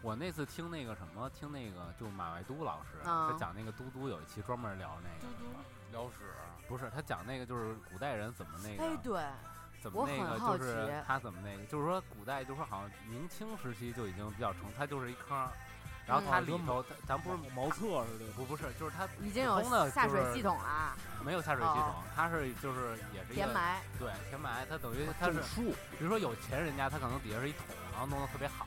我那次听那个什么，听那个就马未都老师，
嗯
他讲那个嘟嘟有一期专门聊那个
聊屎，
不是他讲那个就是古代人怎么那个
哎，对，
怎么那个
我很好
就是
奇
他怎么那个，就是说古代就是说好像明清时期就已经比较成，他就是一坑儿，然后它
嗯
里头它咱不是
茅厕似的，
不不是，就是它
已经有
普通的
下水系统了，啊
没有下水系
哦
统，它是就是也是一个
填埋。
对填埋，它等于它是
树，
比如说有钱人家他可能底下是一桶，然后弄得特别好。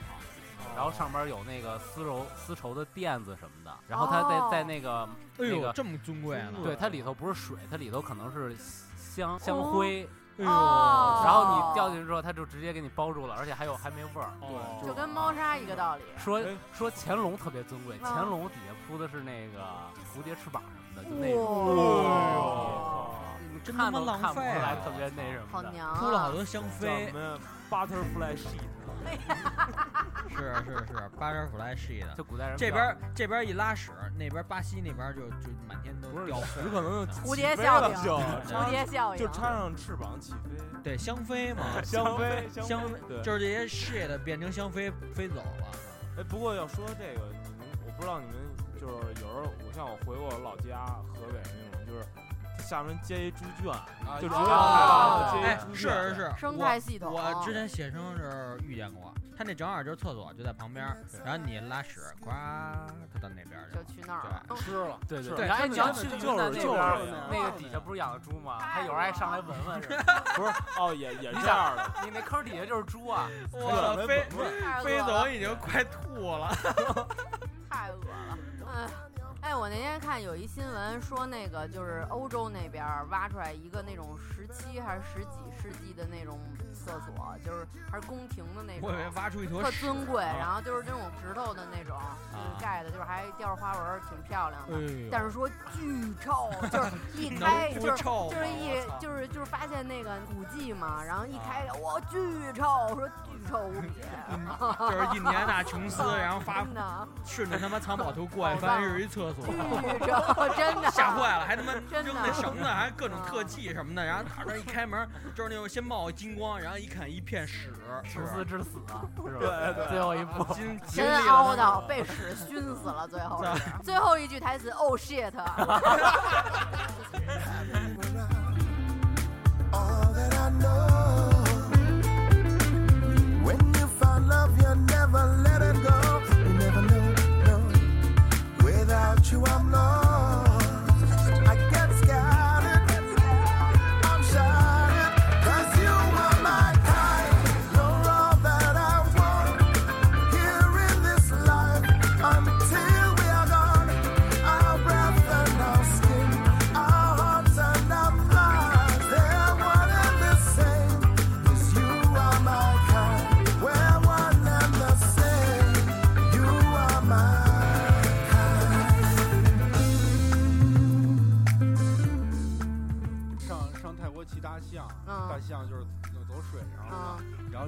然后上边有那个丝绸丝绸的垫子什么的，然后它在
哦
在那个
哎
那个，
呦这么尊贵呢？
对，它里头不是水，它里头可能是香香
哦
灰，
哎呦，
哦。
然后你掉进去之后，它就直接给你包住了，而且还有还没味儿。
对，
就跟猫砂一个道理。
说
哎。
说乾隆特别尊贵，
啊
乾隆底下铺的是那个蝴蝶翅膀什么的，就那
哇。
种，你
真他妈
看都看不出
浪费啊。
来特别那什么的。
好娘啊！
铺了好多香
叫
妃
？Butterfly sheet，
是是是，巴尔弗莱系的。
就古代人
这边这边一拉屎，那边巴西那边就就满天都
不是
掉
屎可能就
蝴蝶效应蝴蝶效应，
就插上翅膀起飞，
对香妃嘛，
香妃
香
妃对。
就是这些 shit 变成香妃飞走了。
哎，不过要说这个，你们我不知道你们就是有时候我像我回过我老家河北那下面接一猪圈，就直接接一，猪
是
圈。
是是，
生态系统
我之前写生的时候遇见过，他那正好就是厕所就在旁边，然后你拉屎，呱，他到那边去
就
了。
去那儿了。
对
吃了。
对对
对
然后
他
你要去
就是就是
云南那边儿那个底下不是养的猪吗？他有时候还上来闻闻是吧？
不是哦，也也是
你
这样的。
你那坑底下就是猪啊！
哇，飞
不是
太
飞
恶了，
走已经快吐了。
太恶了。哎，哎，我那天看有一新闻说，那个就是欧洲那边挖出来一个那种十七还是十几世纪的那种厕所，就是还是宫廷的那种
我以。为挖出一坨
特。尊贵，
啊
然后就是这种石头的那种，就是盖的，就是还雕着花纹，挺漂亮的。
哎
但是说巨臭，就是 一开就是就是一就是就是发现那个古迹嘛，然后一开
啊
哇巨臭，说巨臭无比，
就是印第安纳琼斯，然后发 顺着他妈藏宝图过来，发现是一厕所，
巨臭，真的
吓坏了，还他妈扔那绳子，还各种特技什么的，然后打出一开门，就是那种先冒金光，然后一看一片屎，是
生
吧
死之死啊，是吧？
对对
最后一步，
经 经
真
历了
凹
他
到被屎熏死了，最后 最后一句台词，Oh shit！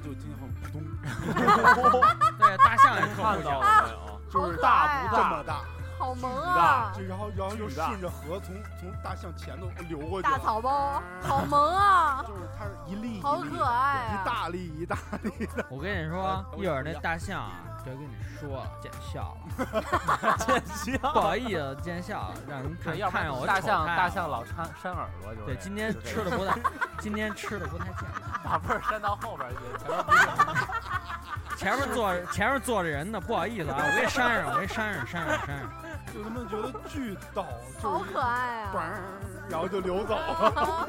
就今后咕咚，
对大象也
看到了。没有？
就是
好可爱啊。
这么大，
好萌啊！
就然后然后就顺着河从从大象前头流过去
大，草包，好萌啊！
就是它是一粒一粒
好可爱啊。
一大粒一大粒的，
我跟你说，一会儿那大象啊，就跟你说了，见笑了，
见笑
不好意思，见笑了，让人看看见我
大象大象老扇扇耳朵，就是
对，今天吃的不太，今天吃的不太健康。
把味儿扇到后边去，前面
前面坐着前面坐着人呢，不好意思啊，我给你扇上，我给你扇上，扇上，扇上。
就他妈觉得巨逗，就
好可爱啊！
儿，然后就流走了。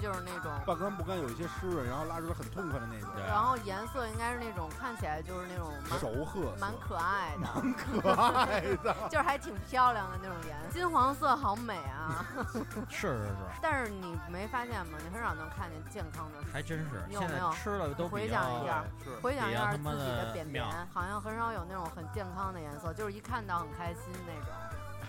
就是那种
半干不干有一些湿润，然后拉出来很痛快的那种。
然后颜色应该是那种看起来就是那种蛮
熟褐色
蛮可爱的，
蛮可爱的
就是还挺漂亮的那种颜色。金黄色好美啊！
是是是，
但是你没发现吗？你很少能看见健康的水，
还真是
你有没有
吃了都
回想一下
是，
回想一下自己的
的
便便，好像很少有那种很健康的颜色，就是一看到很开心那种。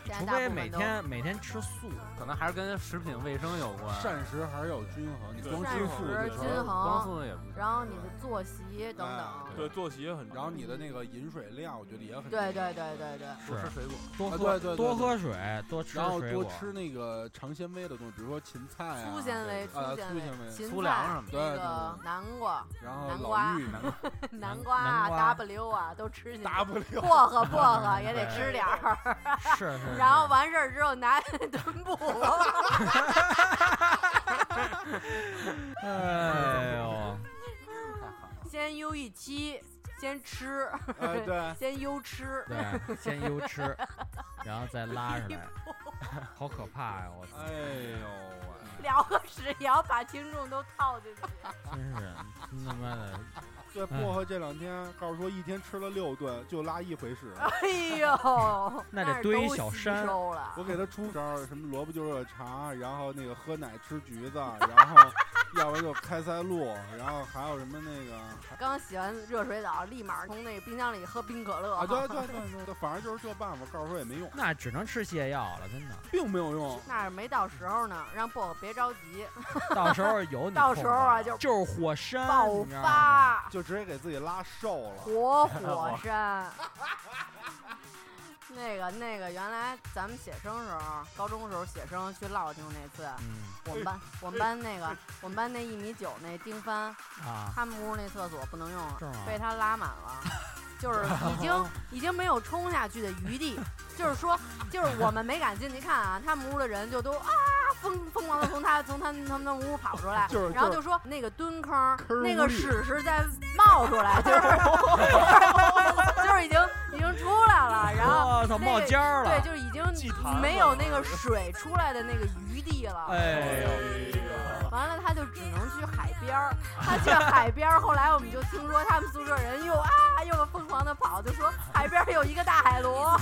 除非每天每天吃素，
可能还是跟食品卫生有关。
膳食还是要均衡，你光
膳
吃素
食
就
均
光
衡
素也不，
然后你的作息等等。
对，作息也很重要。
然后你的那个饮水量，我觉得也很
对对对对对，
多吃水果，
啊
多喝
对对对对
多喝水，多吃
然后。多吃那个长纤维的东西，比如说芹菜啊，
粗纤维、
呃粗
纤维、
纤维、
芹
粗粮什么的
对对
那个
对
南瓜、
然后老
南瓜
玉、
南瓜啊、
南瓜
W 啊都吃进去。
W
薄荷薄荷也得吃点儿。
是是
然后完事儿之后拿 墩布。
哎呦，
先悠一期，先吃，
哎对
先悠吃，
对，先优吃，然后再拉上来，好可怕呀！我操，
哎呦喂，
聊个屎也要把听众都套进去。
真是真他妈的，
对薄荷这两天告诉说一天吃了六顿，就拉一回屎。
哎呦，
那得堆一小山。
我给他出 招儿，什么萝卜就热茶，然后那个喝奶吃橘子，然后要不就开塞露，然后还有什么那个
刚洗完热水澡，立马从那个冰箱里喝冰可乐。
啊，对对 对对对，反正就是这办法，告诉说也没用，
那只能吃泻药了，真的。
并没有用。
那是没到时候呢，让薄荷别着急，
到时候有你
到时候啊就
就是火山
爆发，
就直接给自己拉瘦了。
活火山。那个那个，原来咱们写生时候，高中时候写生去烙听那次，
嗯
我们班我们班那个我们班那一米九那丁帆，
啊，
他们屋那厕所不能用了，被他拉满了，就是已经 已经没有冲下去的余地，就是说，就是我们没敢进去看啊，他们屋的人就都啊疯疯狂的从他从他他们的屋跑出来，
就是就
然后就说那个蹲坑那个屎是在冒出来，就是就是已经已经出来了，然后那个
冒尖儿了
对，就是已经没有那个水出来的那个余地了，
哎呦，
完了，他就只能去海边儿。他去海边儿，后来我们就听说他们宿舍人又啊又疯狂的跑，就说海边儿有一个大海螺。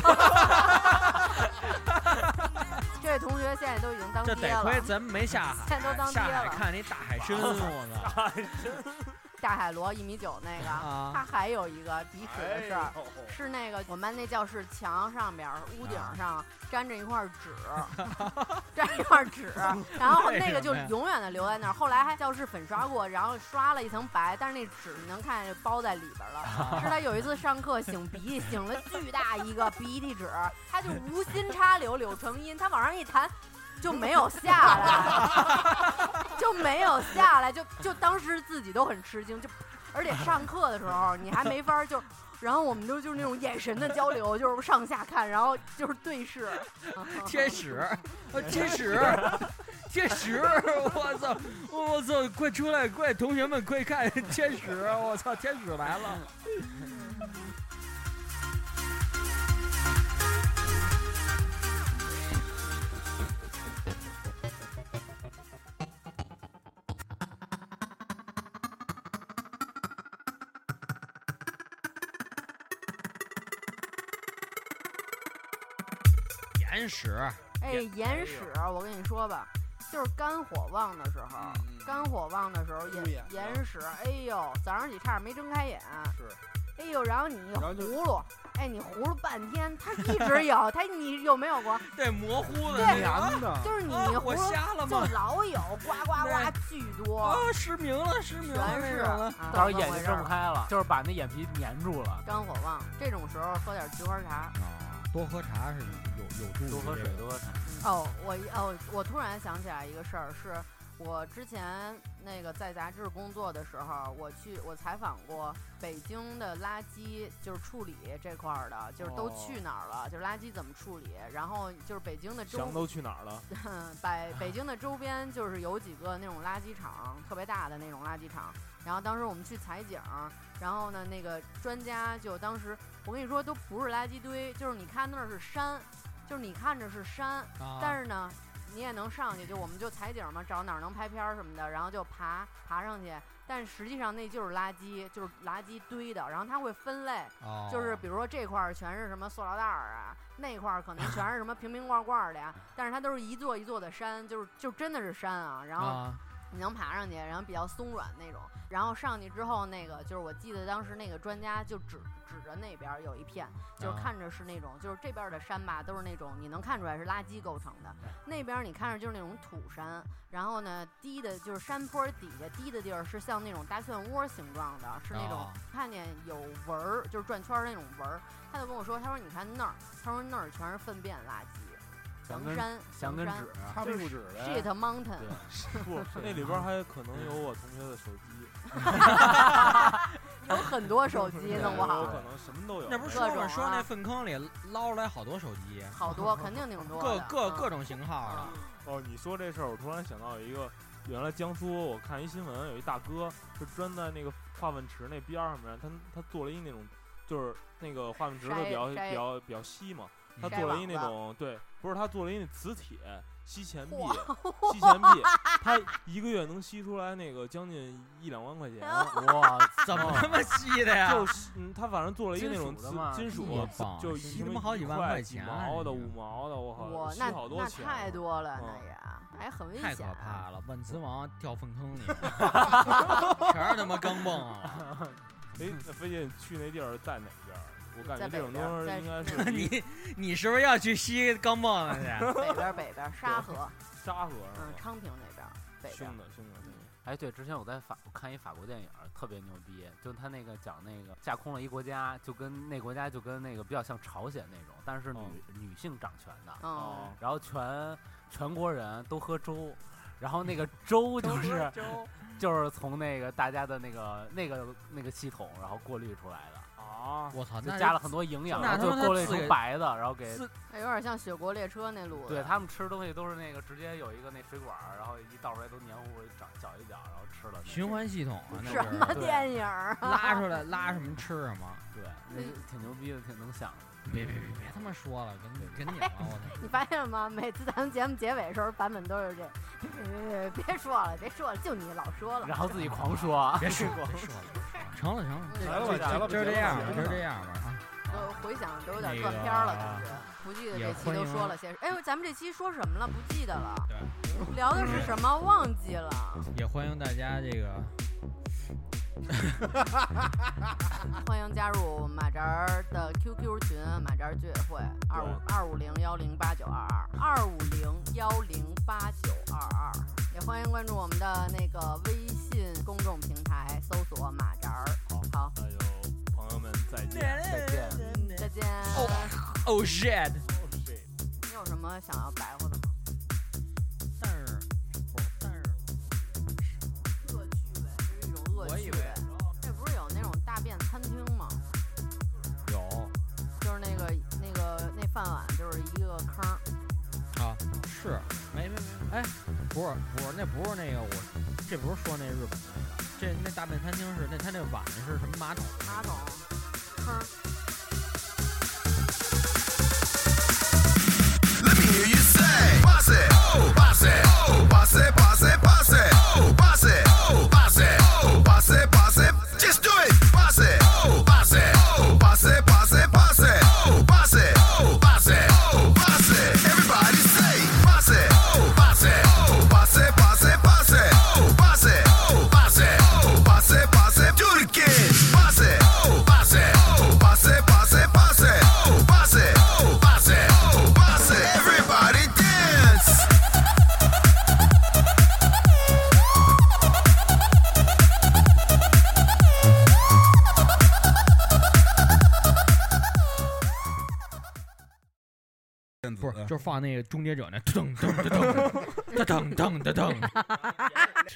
这位同学现在都已经当爹了，
得亏咱们没下海，
现在都当爹了
海看那大海参，我操！
大海螺一米九那个，
啊
他还有一个鼻屎的事儿是那个我们班那教室墙上边儿、屋顶上粘着一块纸，粘一块纸，然后那个就永远的留在那儿。后来还教室粉刷过，然后刷了一层白，但是那纸你能看见包在里边儿了。是他有一次上课擤鼻涕，擤了巨大一个鼻涕纸，他就无心插柳柳成荫，他往上一弹。就没有下来，就没有下来，就就当时自己都很吃惊，就而且上课的时候你还没法就，然后我们就就是那种眼神的交流，就是上下看，然后就是对视。
天使，啊天使，天使！我操！我操！快出来！快，同学们快看，天使！我操！天使来了！屎，
哎，眼屎，我跟你说吧，就是肝火旺的时候，肝火旺的时候眼
嗯眼
眼屎，哎呦，早上起差点没睁开眼，
是，
哎呦，然后你葫芦，哎，你葫芦半天，它一直有，它你有没有过？
对，模糊的
对，
的，
就是你葫芦
瞎了
就老有呱呱呱巨多，
啊，失明了，失明了，
全是
那种的
啊
到时候眼睛睁不开了，就是把那眼皮粘住了。
肝火旺，这种时候喝点菊花茶。
啊，多喝茶是有有助于
多喝水，多喝茶。
哦，我一哦，我突然想起来一个事儿，是我之前那个在杂志工作的时候，我去我采访过北京的垃圾，就是处理这块儿的，就是都去哪儿了，就是垃圾怎么处理，然后就是北京的周
翔都去哪儿了？
北北京的周边就是有几个那种垃圾场，特别大的那种垃圾场。然后当时我们去采景，然后呢，那个专家就当时我跟你说都不是垃圾堆，就是你看那儿是山，就是你看着是山，
啊
但是呢，你也能上去，就我们就采景嘛，找哪儿能拍片儿什么的，然后就爬爬上去。但实际上那就是垃圾，就是垃圾堆的，然后它会分类，
哦
就是比如说这块儿全是什么塑料袋儿啊，那块儿可能全是什么瓶瓶罐罐儿的呀，但是它都是一座一座的山，就是就真的是山啊，然后
啊
你能爬上去，然后比较松软那种。然后上去之后，那个就是我记得当时那个专家就指指着那边儿有一片，就是
啊
看着是那种，就是这边儿的山吧，都是那种你能看出来是垃圾构成的，那边儿你看着就是那种土山，然后呢低的就是山坡底下低的地儿是像那种大漩涡形状的，是那种
哦
看见有纹儿，就是转圈儿那种纹儿。他就跟我说，他说你看那儿，他说那儿全是粪便垃圾。
墙根
阳山，
纸
擦屁
就是
股纸的
shit mountain，
不，那里边儿还可能有我同学的手机，
有很多手机弄不
有
好
可，能什么都有。
那不是
各种
说吗？说那
啊
粪坑里捞出来好多手机，
好多肯定挺多
各各各种型号的。
哦，你说这事儿，我突然想到有一个，原来江苏我看一新闻，有一大哥是钻在那个化粪池那边儿上面，他他做了一那种，就是那个化粪池的比较比较比较稀嘛，他做了一那种对，不是他做了一那磁铁吸钱币，吸钱币，他一个月能吸出来那个将近一两万块钱，
哇，
怎么他妈吸的呀？
就是嗯，他反正做了一个那种
金属的嘛
磁金属就
吸他妈好几万块钱啊
几毛的、五毛的，我靠，
我
吸好多钱啊，
太多了，那
嗯
也还很危
太可怕了！万磁王掉粪坑里，全是他妈钢蹦啊！
哎，那飞姐，你去那地儿在哪边儿？我感觉这种东西应该是
你你是不是要去吸钢镚了去？
北边北边沙河，
沙河
嗯，
吧？
昌平那边儿北边儿。
凶的，凶的，凶的。
哎，对，之前我在法国看一法国电影儿，特别牛逼，就他那个讲那个架空了一国家，就跟那国家就跟那个比较像朝鲜那种，但是女、
哦
女性掌权的，
嗯，
然后全全国人都喝粥，然后那个粥 就是
粥
就是从那个大家的那个那个那个系统，然后过滤出来的。
啊，
我操，那
就加了很多营养，
那
然后就
他妈
过滤成
自个
白的，然后给
有点像雪国列车那路子。
对他们吃东西都是那个直接有一个那水管儿，然后一倒出来都黏糊糊，搅搅一搅，然后吃了。
循环系统啊，那
什么
是
对
电影儿啊？
拉出来拉什么吃什么。
对，那是挺牛逼的，挺能想的。
别别别别他妈说了，跟跟你了，我操！
你发现了吗？每次咱们节目结尾的时候，版本都是这，别别别说了，别说了，就你老说了。
然后自己狂说，
别说了，别说了，成了成了，
嗯
来了吧，来了吧，
就这样就这样吧啊！
都回想都有点断片了，感觉不记得这期都说了些。哎呦，咱们这期说什么了？不记得了，
对，
聊的是什么？忘记了。
也欢迎大家这个
欢迎加入马扎儿的 QQ 群，马扎儿居委会二五二五零幺零八九二二二五零幺零八九二二，也欢迎关注我们的那个微信公众平台，搜索马扎儿。好，
那就朋友们再见。
再见。
嗯，再见。
哦 Oh shit！
你有什么想要白话的吗？
但是，但是
恶趣味，这是一种恶趣味。不是有那种大便餐厅吗？
有
就是那个那个那饭碗就是一个坑。
啊，是没没没，哎，不是不是，那不是那个我，这不是说那日本的那个，这那大便餐厅是那他那碗是什么马桶？
马桶坑。
Let me hear you say,
放那个终结者那噔噔噔噔噔噔噔噔。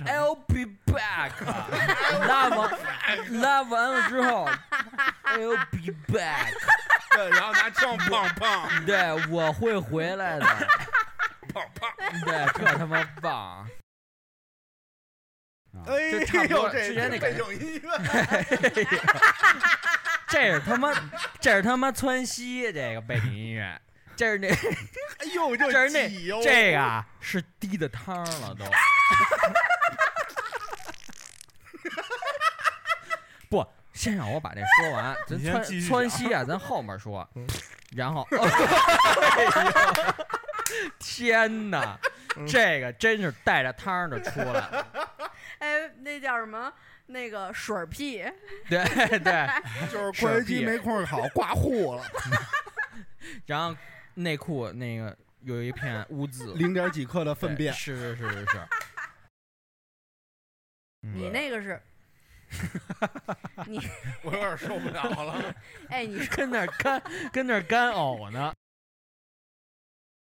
I'll be back。拉完拉完了之后，I'll be back。
对，然后拿枪砰砰
对，我会回来的。
砰砰。
对，这他妈棒！啊
哎呦，这
之前那
背
个，
景音乐，
这是他妈，这是他妈川西这个背景音乐。这是那，
哎呦，
这是那
哟。
这个啊是滴的汤了都。不，先让我把这说完，咱川川西啊，咱后面说。然后，天哪，这个真是带着汤的出来，
哎，那叫什么？那个水儿屁，
对对，
就是
水
快机
屁
没空好挂户了，
然后内裤那个有一片污渍，
零点几克的粪便
是是是是是。嗯
你那个是，你
我有点受不了了。
哎，你说
跟那儿干跟那儿干呕呢，